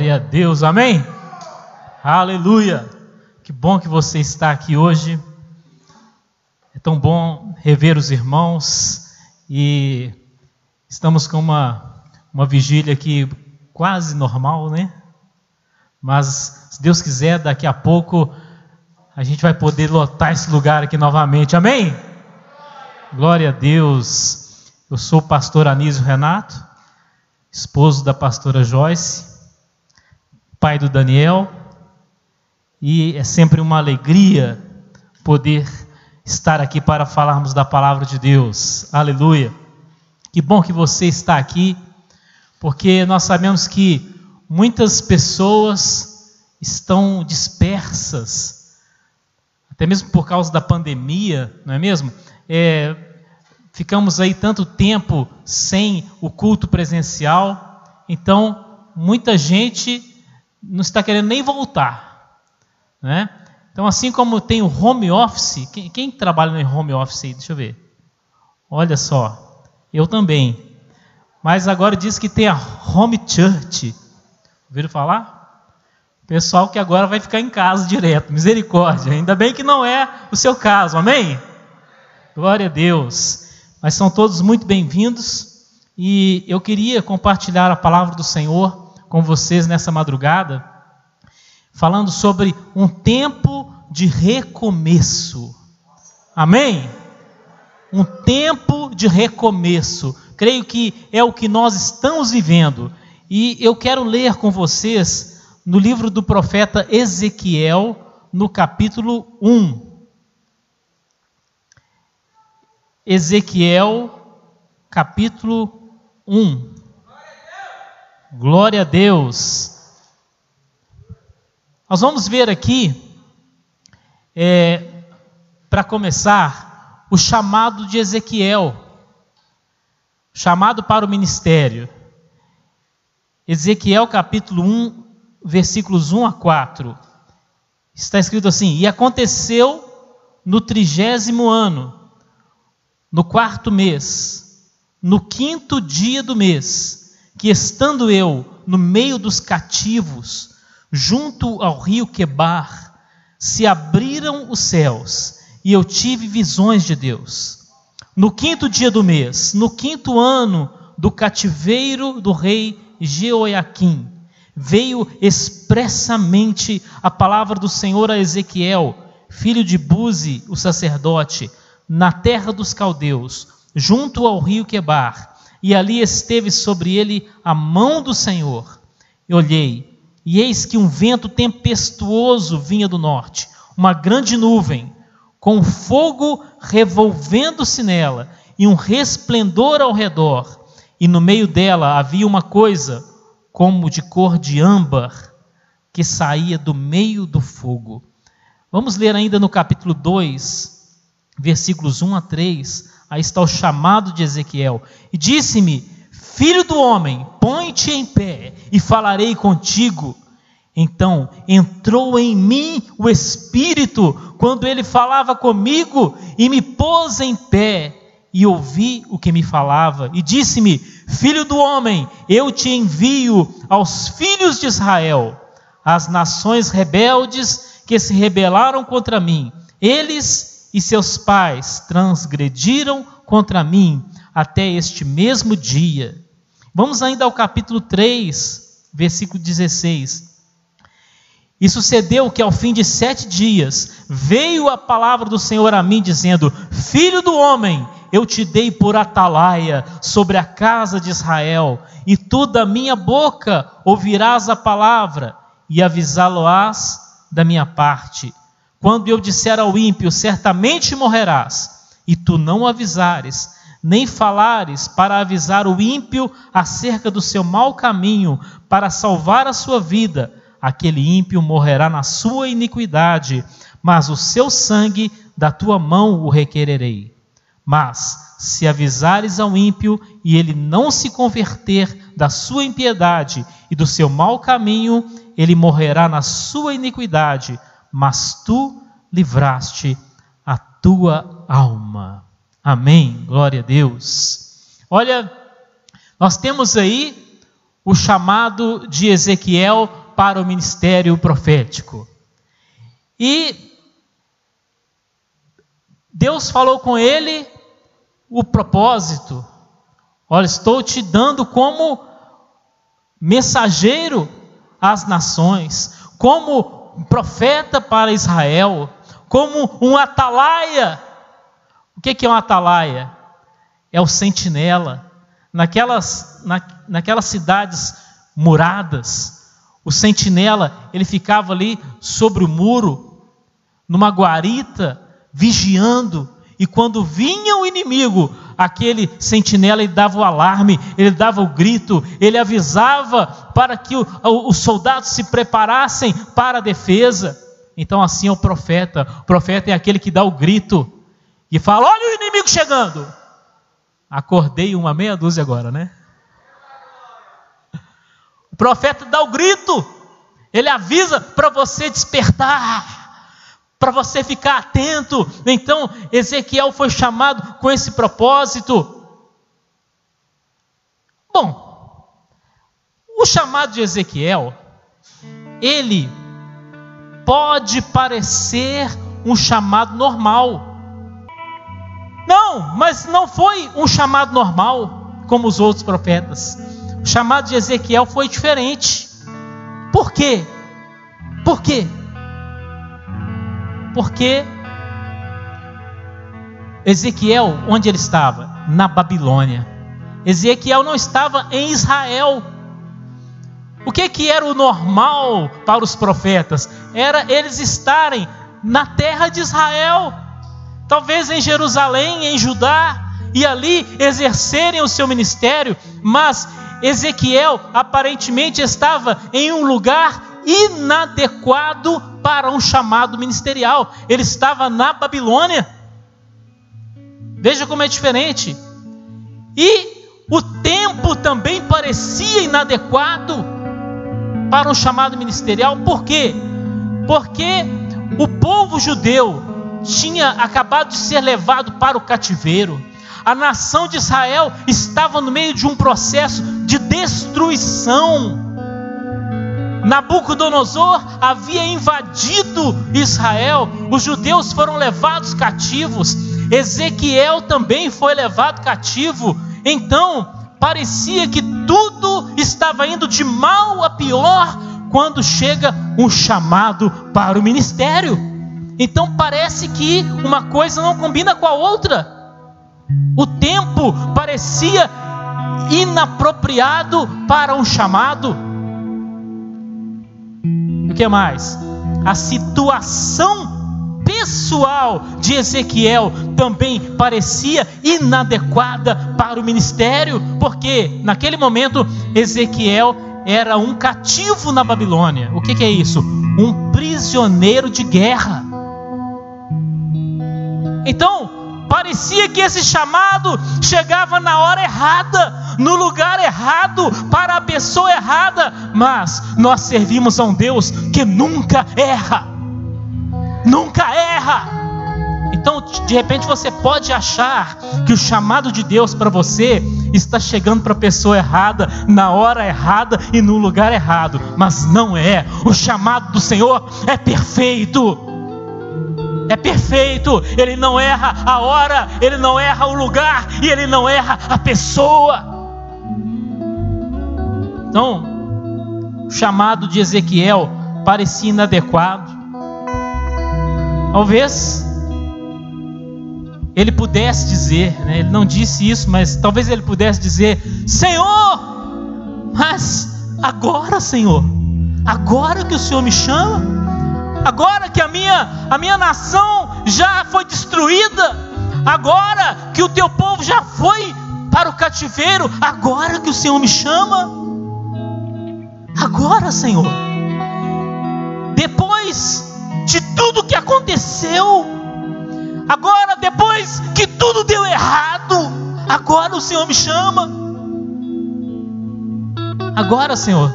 Glória a Deus, amém? Aleluia! Que bom que você está aqui hoje. É tão bom rever os irmãos e estamos com uma, uma vigília aqui quase normal, né? Mas se Deus quiser, daqui a pouco a gente vai poder lotar esse lugar aqui novamente, amém? Glória a Deus. Eu sou o pastor Anísio Renato, esposo da pastora Joyce pai do Daniel, e é sempre uma alegria poder estar aqui para falarmos da palavra de Deus. Aleluia. Que bom que você está aqui, porque nós sabemos que muitas pessoas estão dispersas, até mesmo por causa da pandemia, não é mesmo? É, ficamos aí tanto tempo sem o culto presencial, então muita gente não está querendo nem voltar. Né? Então, assim como tem o home office, quem, quem trabalha no home office aí? Deixa eu ver. Olha só, eu também. Mas agora diz que tem a home church. Ouviram falar? Pessoal que agora vai ficar em casa direto, misericórdia. Ainda bem que não é o seu caso, amém? Glória a Deus. Mas são todos muito bem-vindos e eu queria compartilhar a palavra do Senhor com vocês nessa madrugada, falando sobre um tempo de recomeço. Amém? Um tempo de recomeço. Creio que é o que nós estamos vivendo. E eu quero ler com vocês no livro do profeta Ezequiel, no capítulo 1. Ezequiel, capítulo 1. Glória a Deus. Nós vamos ver aqui, é, para começar, o chamado de Ezequiel, chamado para o ministério. Ezequiel capítulo 1, versículos 1 a 4. Está escrito assim: E aconteceu no trigésimo ano, no quarto mês, no quinto dia do mês, que estando eu no meio dos cativos, junto ao rio Quebar, se abriram os céus e eu tive visões de Deus. No quinto dia do mês, no quinto ano do cativeiro do rei Jeoiaquim, veio expressamente a palavra do Senhor a Ezequiel, filho de Buzi, o sacerdote, na terra dos caldeus, junto ao rio Quebar, e ali esteve sobre ele a mão do Senhor. E olhei, e eis que um vento tempestuoso vinha do norte, uma grande nuvem, com fogo revolvendo-se nela, e um resplendor ao redor, e no meio dela havia uma coisa como de cor de âmbar, que saía do meio do fogo. Vamos ler ainda no capítulo 2, versículos 1 a 3 Aí está o chamado de Ezequiel. E disse-me: Filho do homem, põe-te em pé e falarei contigo. Então entrou em mim o Espírito quando ele falava comigo e me pôs em pé e ouvi o que me falava. E disse-me: Filho do homem, eu te envio aos filhos de Israel, às nações rebeldes que se rebelaram contra mim. Eles e seus pais transgrediram contra mim até este mesmo dia. Vamos ainda ao capítulo 3, versículo 16. E sucedeu que ao fim de sete dias veio a palavra do Senhor a mim, dizendo: Filho do homem, eu te dei por atalaia sobre a casa de Israel, e tu da minha boca ouvirás a palavra, e avisá-lo-ás da minha parte. Quando eu disser ao ímpio, certamente morrerás, e tu não avisares, nem falares para avisar o ímpio acerca do seu mau caminho, para salvar a sua vida, aquele ímpio morrerá na sua iniquidade, mas o seu sangue da tua mão o requererei. Mas, se avisares ao ímpio e ele não se converter da sua impiedade e do seu mau caminho, ele morrerá na sua iniquidade mas tu livraste a tua alma. Amém. Glória a Deus. Olha, nós temos aí o chamado de Ezequiel para o ministério profético. E Deus falou com ele o propósito. Olha, estou te dando como mensageiro às nações, como profeta para Israel, como um atalaia. O que é um atalaia? É o sentinela. Naquelas, na, naquelas cidades muradas, o sentinela ele ficava ali sobre o muro, numa guarita, vigiando e quando vinha o inimigo, aquele sentinela ele dava o alarme, ele dava o grito, ele avisava para que os soldados se preparassem para a defesa. Então, assim é o profeta. O profeta é aquele que dá o grito e fala: Olha o inimigo chegando. Acordei uma meia dúzia agora, né? O profeta dá o grito, ele avisa para você despertar para você ficar atento. Então, Ezequiel foi chamado com esse propósito. Bom, o chamado de Ezequiel, ele pode parecer um chamado normal. Não, mas não foi um chamado normal como os outros profetas. O chamado de Ezequiel foi diferente. Por quê? Por quê? Porque Ezequiel, onde ele estava? Na Babilônia. Ezequiel não estava em Israel. O que, que era o normal para os profetas? Era eles estarem na terra de Israel, talvez em Jerusalém, em Judá, e ali exercerem o seu ministério, mas Ezequiel aparentemente estava em um lugar inadequado para um chamado ministerial. Ele estava na Babilônia. Veja como é diferente. E o tempo também parecia inadequado para um chamado ministerial. Por quê? Porque o povo judeu tinha acabado de ser levado para o cativeiro. A nação de Israel estava no meio de um processo de destruição Nabucodonosor havia invadido Israel, os judeus foram levados cativos, Ezequiel também foi levado cativo. Então, parecia que tudo estava indo de mal a pior quando chega um chamado para o ministério. Então, parece que uma coisa não combina com a outra. O tempo parecia inapropriado para um chamado o que mais? A situação pessoal de Ezequiel também parecia inadequada para o ministério, porque naquele momento Ezequiel era um cativo na Babilônia. O que, que é isso? Um prisioneiro de guerra. Então, Parecia que esse chamado chegava na hora errada, no lugar errado, para a pessoa errada, mas nós servimos a um Deus que nunca erra. Nunca erra. Então, de repente, você pode achar que o chamado de Deus para você está chegando para a pessoa errada, na hora errada e no lugar errado, mas não é. O chamado do Senhor é perfeito é perfeito, ele não erra a hora, ele não erra o lugar e ele não erra a pessoa. Então, o chamado de Ezequiel parecia inadequado. Talvez ele pudesse dizer, né, ele não disse isso, mas talvez ele pudesse dizer: Senhor, mas agora, Senhor, agora que o Senhor me chama, agora que a minha, a minha nação já foi destruída, agora que o teu povo já foi para o cativeiro, agora que o Senhor me chama, agora, Senhor, depois de tudo que aconteceu, agora, depois que tudo deu errado, agora o Senhor me chama, agora, Senhor,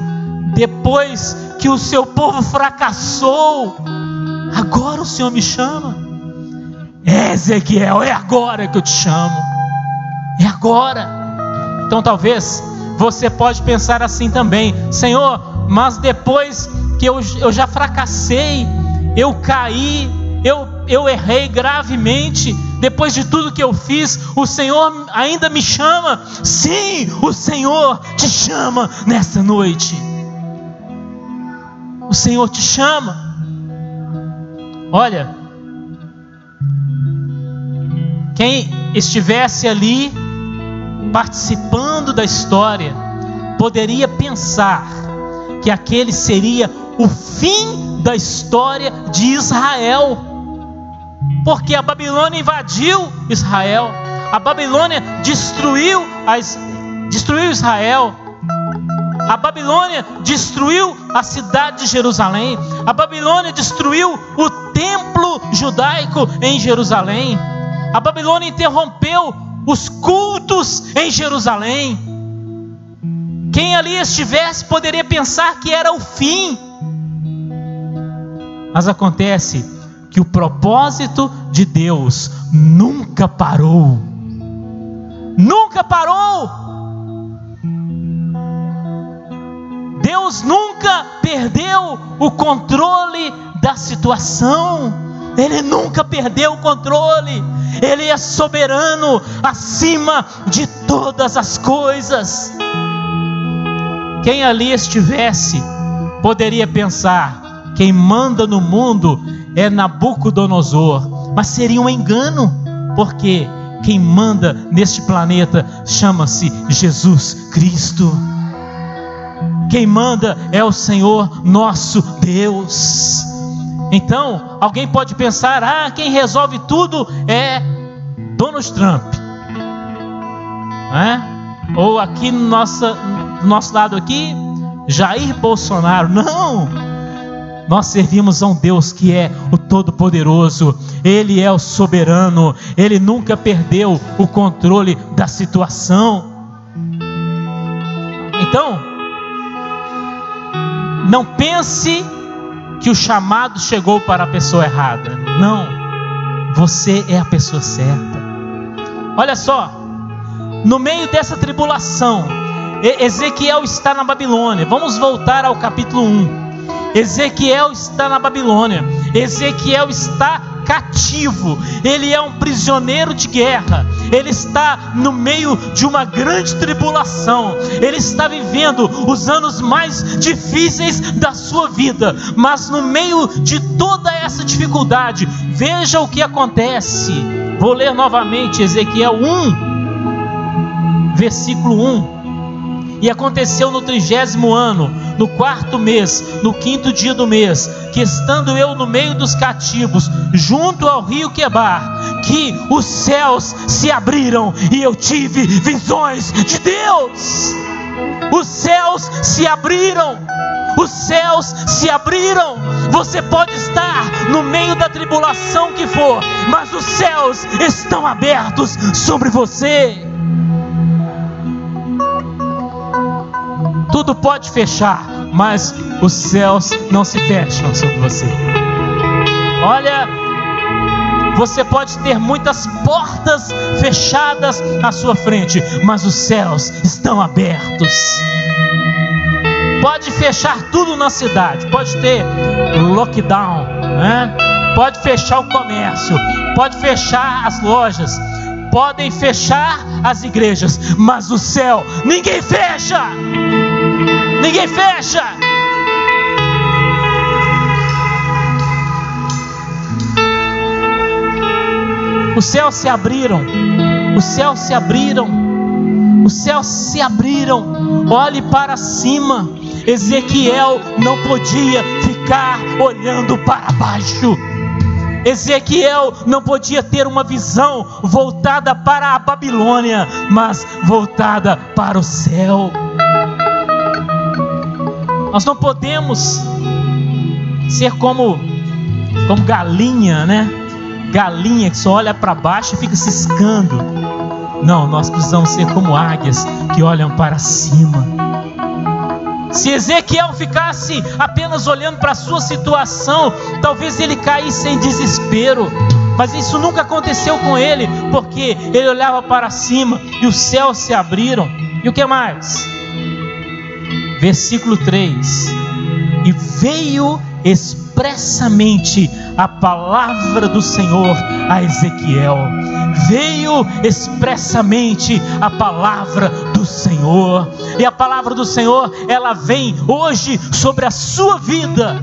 depois que o seu povo fracassou, agora o Senhor me chama. É, Ezequiel, é agora que eu te chamo. É agora. Então talvez você pode pensar assim também: Senhor, mas depois que eu, eu já fracassei, eu caí, eu, eu errei gravemente, depois de tudo que eu fiz, o Senhor ainda me chama. Sim, o Senhor te chama nesta noite. O Senhor te chama. Olha, quem estivesse ali participando da história poderia pensar que aquele seria o fim da história de Israel, porque a Babilônia invadiu Israel, a Babilônia destruiu, as, destruiu Israel, a Babilônia destruiu a cidade de Jerusalém, a Babilônia destruiu o templo judaico em Jerusalém, a Babilônia interrompeu os cultos em Jerusalém. Quem ali estivesse poderia pensar que era o fim. Mas acontece que o propósito de Deus nunca parou. Nunca parou. Deus nunca perdeu o controle da situação. Ele nunca perdeu o controle. Ele é soberano acima de todas as coisas. Quem ali estivesse poderia pensar: quem manda no mundo é Nabucodonosor, mas seria um engano, porque quem manda neste planeta chama-se Jesus Cristo. Quem manda é o Senhor nosso Deus. Então, alguém pode pensar: ah, quem resolve tudo é Donald Trump. É? Ou aqui no nosso, no nosso lado aqui, Jair Bolsonaro. Não! Nós servimos a um Deus que é o Todo-Poderoso, Ele é o soberano, Ele nunca perdeu o controle da situação. Então, não pense que o chamado chegou para a pessoa errada. Não, você é a pessoa certa. Olha só, no meio dessa tribulação, Ezequiel está na Babilônia. Vamos voltar ao capítulo 1. Ezequiel está na Babilônia. Ezequiel está cativo, ele é um prisioneiro de guerra, ele está no meio de uma grande tribulação, ele está vivendo os anos mais difíceis da sua vida, mas no meio de toda essa dificuldade, veja o que acontece. Vou ler novamente Ezequiel 1, versículo 1. E aconteceu no trigésimo ano, no quarto mês, no quinto dia do mês, que estando eu no meio dos cativos, junto ao rio Quebar, que os céus se abriram e eu tive visões de Deus. Os céus se abriram. Os céus se abriram. Você pode estar no meio da tribulação que for, mas os céus estão abertos sobre você. Tudo pode fechar, mas os céus não se fecham sobre você. Olha, você pode ter muitas portas fechadas à sua frente, mas os céus estão abertos. Pode fechar tudo na cidade, pode ter lockdown, né? pode fechar o comércio, pode fechar as lojas, podem fechar as igrejas, mas o céu ninguém fecha. Ninguém fecha. Os céus se abriram. Os céus se abriram. Os céus se abriram. Olhe para cima. Ezequiel não podia ficar olhando para baixo. Ezequiel não podia ter uma visão voltada para a Babilônia, mas voltada para o céu. Nós não podemos ser como como galinha, né? Galinha que só olha para baixo e fica ciscando. Não, nós precisamos ser como águias que olham para cima. Se Ezequiel ficasse apenas olhando para a sua situação, talvez ele caísse em desespero. Mas isso nunca aconteceu com ele, porque ele olhava para cima e os céus se abriram. E o que mais? Versículo 3: E veio expressamente a palavra do Senhor a Ezequiel. Veio expressamente a palavra do Senhor. E a palavra do Senhor, ela vem hoje sobre a sua vida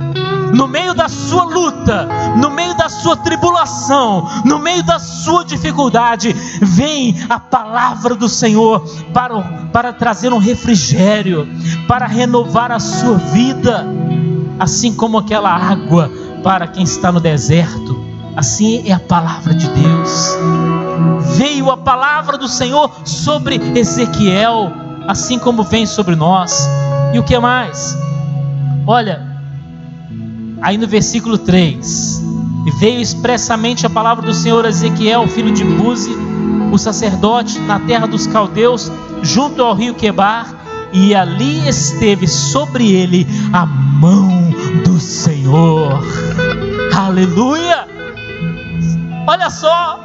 no meio da sua luta, no meio da sua tribulação, no meio da sua dificuldade, vem a palavra do Senhor para, para trazer um refrigério, para renovar a sua vida, assim como aquela água para quem está no deserto. Assim é a palavra de Deus. Veio a palavra do Senhor sobre Ezequiel, assim como vem sobre nós. E o que mais? Olha, Aí no versículo 3: E veio expressamente a palavra do Senhor a Ezequiel, filho de Buzi, o sacerdote, na terra dos caldeus, junto ao rio Quebar, e ali esteve sobre ele a mão do Senhor. Aleluia! Olha só,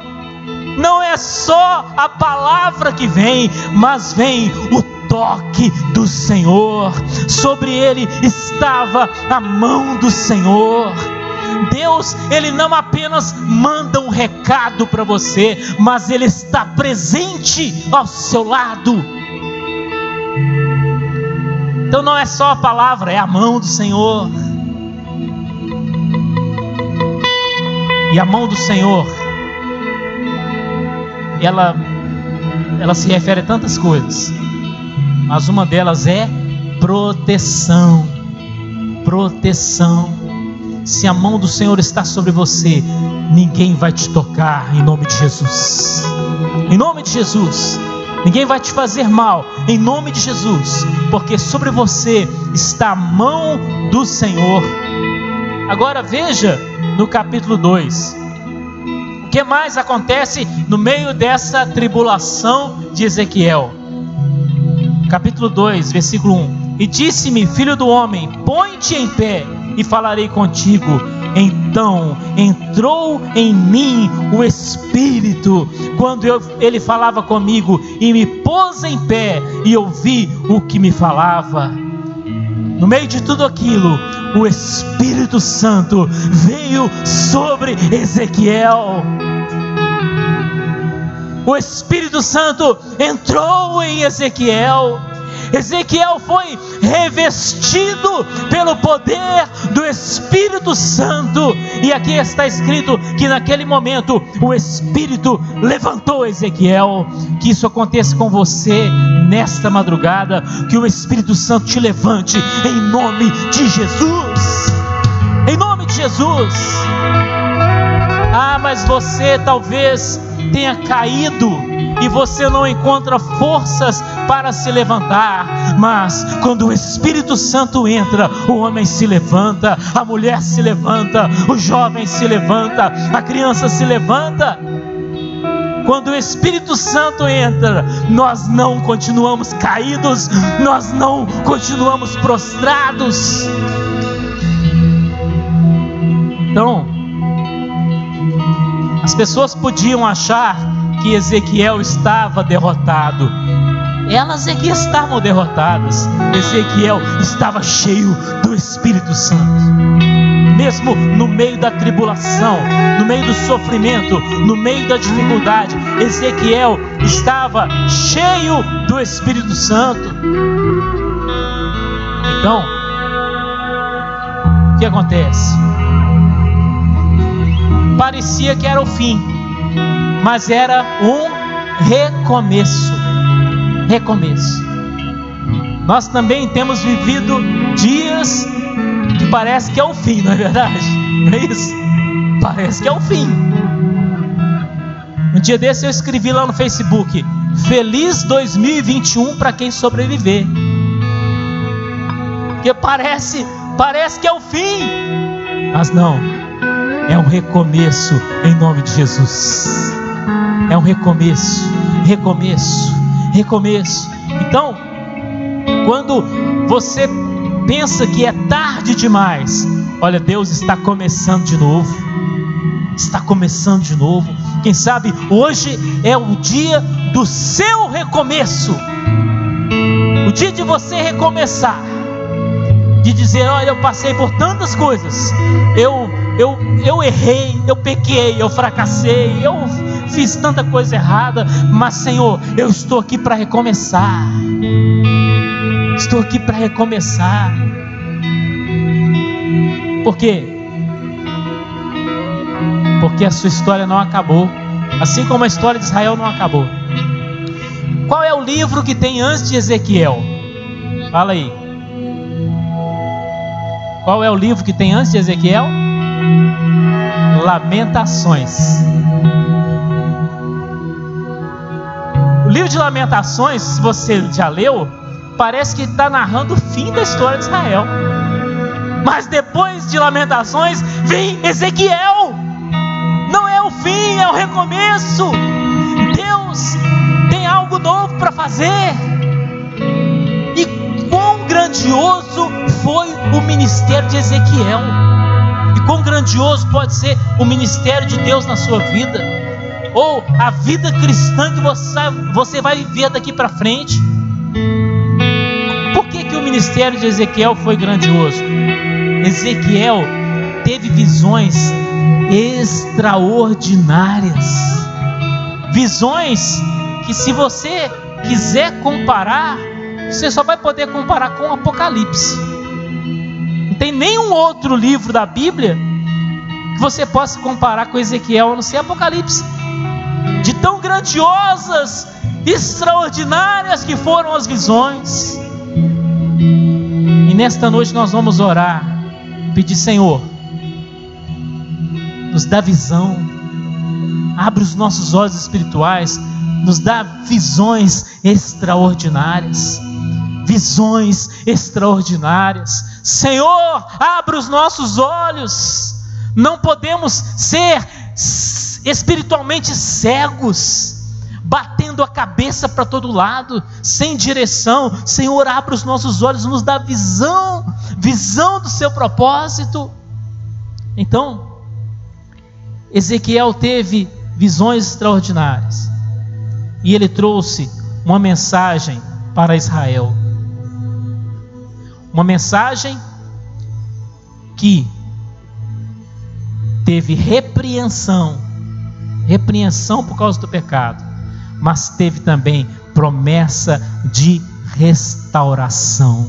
não é só a palavra que vem, mas vem o toque do Senhor, sobre ele estava a mão do Senhor. Deus, Ele não apenas manda um recado para você, mas Ele está presente ao seu lado. Então não é só a palavra, é a mão do Senhor. E a mão do Senhor, ela, ela se refere a tantas coisas mas uma delas é proteção. Proteção. Se a mão do Senhor está sobre você, ninguém vai te tocar em nome de Jesus. Em nome de Jesus. Ninguém vai te fazer mal, em nome de Jesus, porque sobre você está a mão do Senhor. Agora veja no capítulo 2. O que mais acontece no meio dessa tribulação de Ezequiel? Capítulo 2, versículo 1. E disse-me, filho do homem, põe-te em pé e falarei contigo. Então entrou em mim o Espírito, quando eu, ele falava comigo, e me pôs em pé e ouvi o que me falava. No meio de tudo aquilo, o Espírito Santo veio sobre Ezequiel o Espírito Santo entrou em Ezequiel. Ezequiel foi revestido pelo poder do Espírito Santo, e aqui está escrito que naquele momento o Espírito levantou Ezequiel. Que isso aconteça com você nesta madrugada, que o Espírito Santo te levante em nome de Jesus. Em nome de Jesus. Mas você talvez tenha caído e você não encontra forças para se levantar, mas quando o Espírito Santo entra, o homem se levanta, a mulher se levanta, o jovem se levanta, a criança se levanta. Quando o Espírito Santo entra, nós não continuamos caídos, nós não continuamos prostrados. Então, as pessoas podiam achar que Ezequiel estava derrotado. Elas é que estavam derrotadas. Ezequiel estava cheio do Espírito Santo. Mesmo no meio da tribulação, no meio do sofrimento, no meio da dificuldade, Ezequiel estava cheio do Espírito Santo. Então, o que acontece? Parecia que era o fim, mas era um recomeço. Recomeço. Nós também temos vivido dias que parece que é o fim, não é verdade? Não é isso? Parece que é o fim. Um dia desse eu escrevi lá no Facebook: Feliz 2021 para quem sobreviver. Porque parece, parece que é o fim, mas não é um recomeço em nome de Jesus. É um recomeço, recomeço, recomeço. Então, quando você pensa que é tarde demais, olha, Deus está começando de novo. Está começando de novo. Quem sabe hoje é o dia do seu recomeço. O dia de você recomeçar. de dizer: olha, eu passei por tantas coisas, eu, eu, eu errei, eu pequei, eu fracassei, eu fiz tanta coisa errada, mas Senhor, eu estou aqui para recomeçar. Estou aqui para recomeçar. Por quê? Porque a sua história não acabou, assim como a história de Israel não acabou. Qual é o livro que tem antes de Ezequiel? Fala aí. Qual é o livro que tem antes de Ezequiel? Lamentações. O livro de Lamentações, se você já leu, parece que está narrando o fim da história de Israel. Mas depois de Lamentações vem Ezequiel. Não é o fim, é o recomeço. Deus tem algo novo para fazer. E quão grandioso foi o ministério de Ezequiel. Quão grandioso pode ser o ministério de Deus na sua vida. Ou a vida cristã que você, você vai viver daqui para frente. Por que, que o ministério de Ezequiel foi grandioso? Ezequiel teve visões extraordinárias. Visões que, se você quiser comparar, você só vai poder comparar com o Apocalipse. Tem nenhum outro livro da Bíblia que você possa comparar com Ezequiel, a não ser Apocalipse. De tão grandiosas, extraordinárias que foram as visões. E nesta noite nós vamos orar, pedir, Senhor, nos dá visão, abre os nossos olhos espirituais, nos dá visões extraordinárias. Visões extraordinárias. Senhor, abre os nossos olhos. Não podemos ser espiritualmente cegos batendo a cabeça para todo lado, sem direção. Senhor, abre os nossos olhos, nos dá visão, visão do seu propósito. Então, Ezequiel teve visões extraordinárias e ele trouxe uma mensagem para Israel. Uma mensagem que teve repreensão, repreensão por causa do pecado, mas teve também promessa de restauração.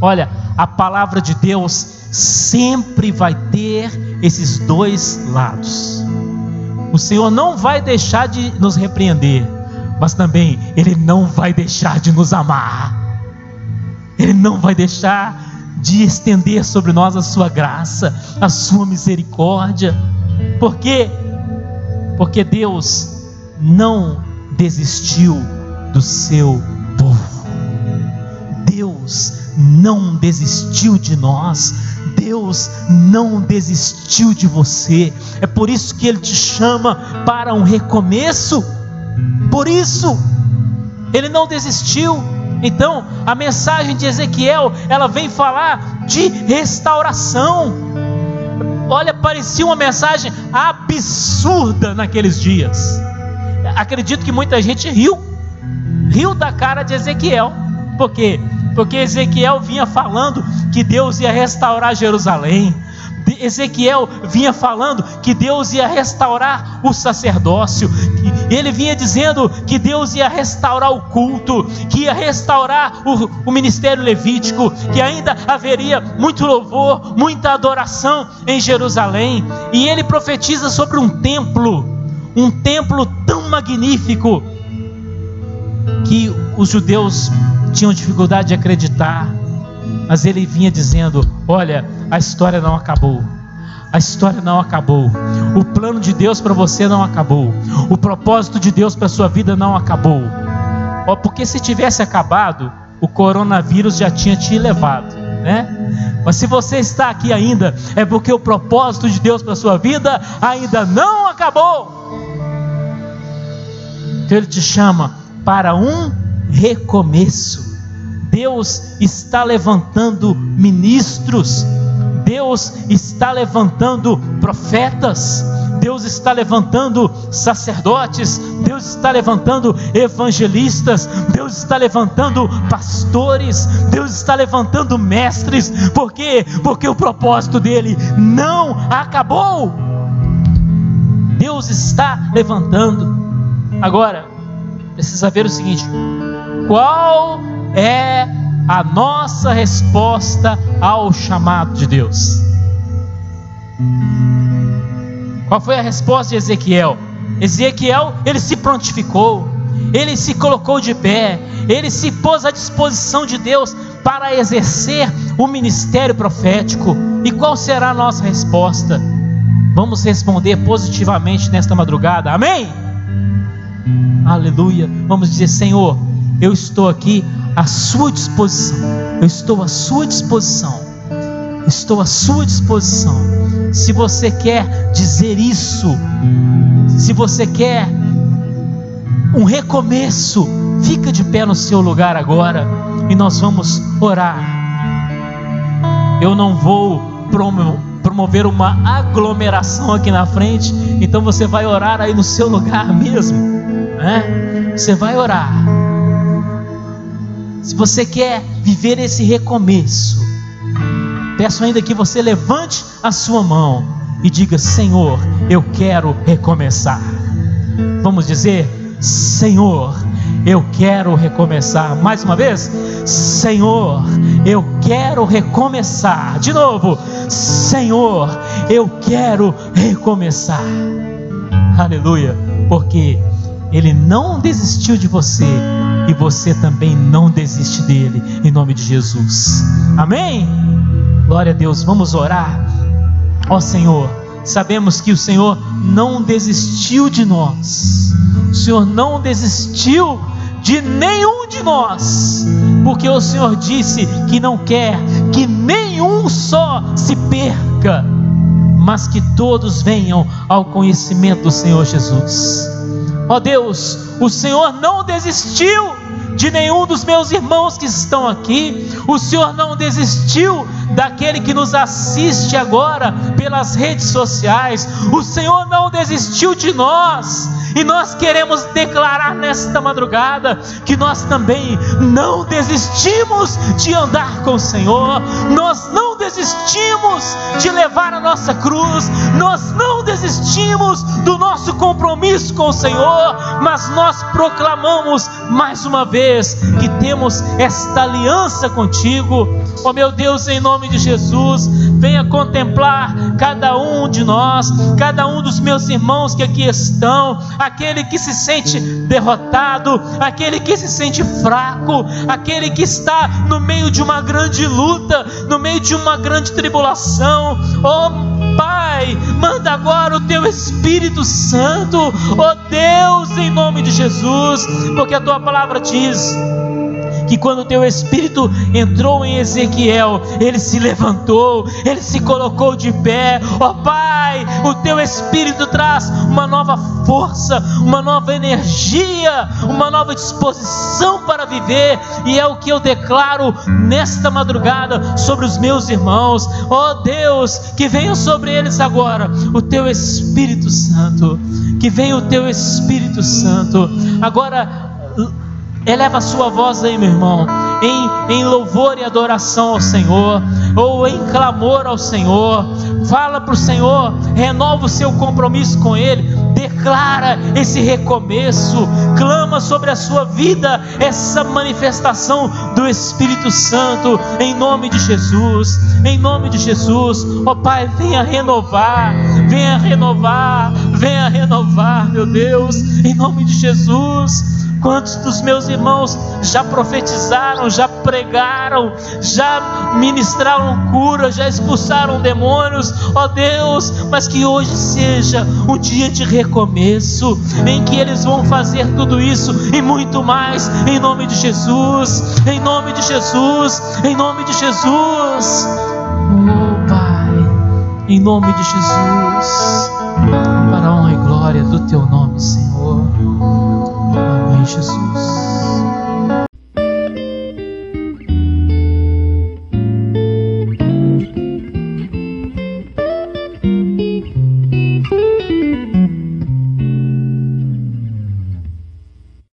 Olha, a palavra de Deus sempre vai ter esses dois lados. O Senhor não vai deixar de nos repreender, mas também Ele não vai deixar de nos amar. Ele não vai deixar de estender sobre nós a sua graça, a sua misericórdia. Por quê? Porque Deus não desistiu do seu povo. Deus não desistiu de nós. Deus não desistiu de você. É por isso que Ele te chama para um recomeço. Por isso, Ele não desistiu. Então, a mensagem de Ezequiel, ela vem falar de restauração. Olha, parecia uma mensagem absurda naqueles dias. Acredito que muita gente riu, riu da cara de Ezequiel, porque porque Ezequiel vinha falando que Deus ia restaurar Jerusalém. Ezequiel vinha falando que Deus ia restaurar o sacerdócio, ele vinha dizendo que Deus ia restaurar o culto, que ia restaurar o, o, ministério levítico, que ainda haveria muito louvor, muita adoração em Jerusalém, e ele profetiza sobre um templo, um templo tão magnífico, que os judeus tinham dificuldade de acreditar, mas ele vinha dizendo: Olha, a história não acabou. A história não acabou. O plano de Deus para você não acabou. O propósito de Deus para sua vida não acabou. Oh, porque se tivesse acabado, o coronavírus já tinha te levado, né? Mas se você está aqui ainda, é porque o propósito de Deus para sua vida ainda não acabou. Então ele te chama para um recomeço. Deus está levantando ministros, Deus está levantando profetas, Deus está levantando sacerdotes, Deus está levantando evangelistas, Deus está levantando pastores, Deus está levantando mestres, por quê? Porque o propósito dele não acabou. Deus está levantando. Agora, precisa ver o seguinte: qual é a nossa resposta ao chamado de Deus? Qual foi a resposta de Ezequiel? Ezequiel, ele se prontificou, ele se colocou de pé, ele se pôs à disposição de Deus para exercer o ministério profético. E qual será a nossa resposta? Vamos responder positivamente nesta madrugada, amém? Aleluia. Vamos dizer, Senhor, eu estou aqui à sua disposição, eu estou à sua disposição, estou à sua disposição se você quer dizer isso, se você quer um recomeço, fica de pé no seu lugar agora e nós vamos orar. Eu não vou promover uma aglomeração aqui na frente, então você vai orar aí no seu lugar mesmo, né? Você vai orar. Se você quer viver esse recomeço, Peço ainda que você levante a sua mão e diga: Senhor, eu quero recomeçar. Vamos dizer: Senhor, eu quero recomeçar. Mais uma vez, Senhor, eu quero recomeçar. De novo, Senhor, eu quero recomeçar. Aleluia, porque Ele não desistiu de você e você também não desiste dele, em nome de Jesus. Amém? Glória a Deus, vamos orar. Ó Senhor, sabemos que o Senhor não desistiu de nós, o Senhor não desistiu de nenhum de nós, porque o Senhor disse que não quer que nenhum só se perca, mas que todos venham ao conhecimento do Senhor Jesus. Ó Deus, o Senhor não desistiu de nenhum dos meus irmãos que estão aqui, o Senhor não desistiu daquele que nos assiste agora pelas redes sociais, o Senhor não desistiu de nós, e nós queremos declarar nesta madrugada que nós também não desistimos de andar com o Senhor, nós não desistimos de levar a nossa cruz, nós não desistimos do nosso compromisso com o Senhor, mas nós proclamamos mais uma vez que temos esta aliança contigo. Oh meu Deus, em nome de Jesus, venha contemplar cada um de nós, cada um dos meus irmãos que aqui estão, aquele que se sente derrotado, aquele que se sente fraco, aquele que está no meio de uma grande luta, no meio de uma grande tribulação. Oh Pai, manda agora o teu Espírito Santo, oh Deus, em nome de Jesus, porque a tua palavra diz que quando o teu espírito entrou em Ezequiel, ele se levantou, ele se colocou de pé. Ó oh, Pai, o teu espírito traz uma nova força, uma nova energia, uma nova disposição para viver, e é o que eu declaro nesta madrugada sobre os meus irmãos. Ó oh, Deus, que venha sobre eles agora o teu Espírito Santo, que venha o teu Espírito Santo. Agora Eleva a sua voz aí, meu irmão, em, em louvor e adoração ao Senhor, ou em clamor ao Senhor. Fala para o Senhor, renova o seu compromisso com Ele, declara esse recomeço, clama sobre a sua vida essa manifestação do Espírito Santo, em nome de Jesus, em nome de Jesus. Ó oh, Pai, venha renovar, venha renovar, venha renovar, meu Deus, em nome de Jesus. Quantos dos meus irmãos já profetizaram, já pregaram, já ministraram cura, já expulsaram demônios, ó Deus, mas que hoje seja um dia de recomeço, em que eles vão fazer tudo isso e muito mais, em nome de Jesus, em nome de Jesus, em nome de Jesus, oh Pai, em nome de Jesus, para a honra e glória do Teu nome, Senhor. Amém, Jesus.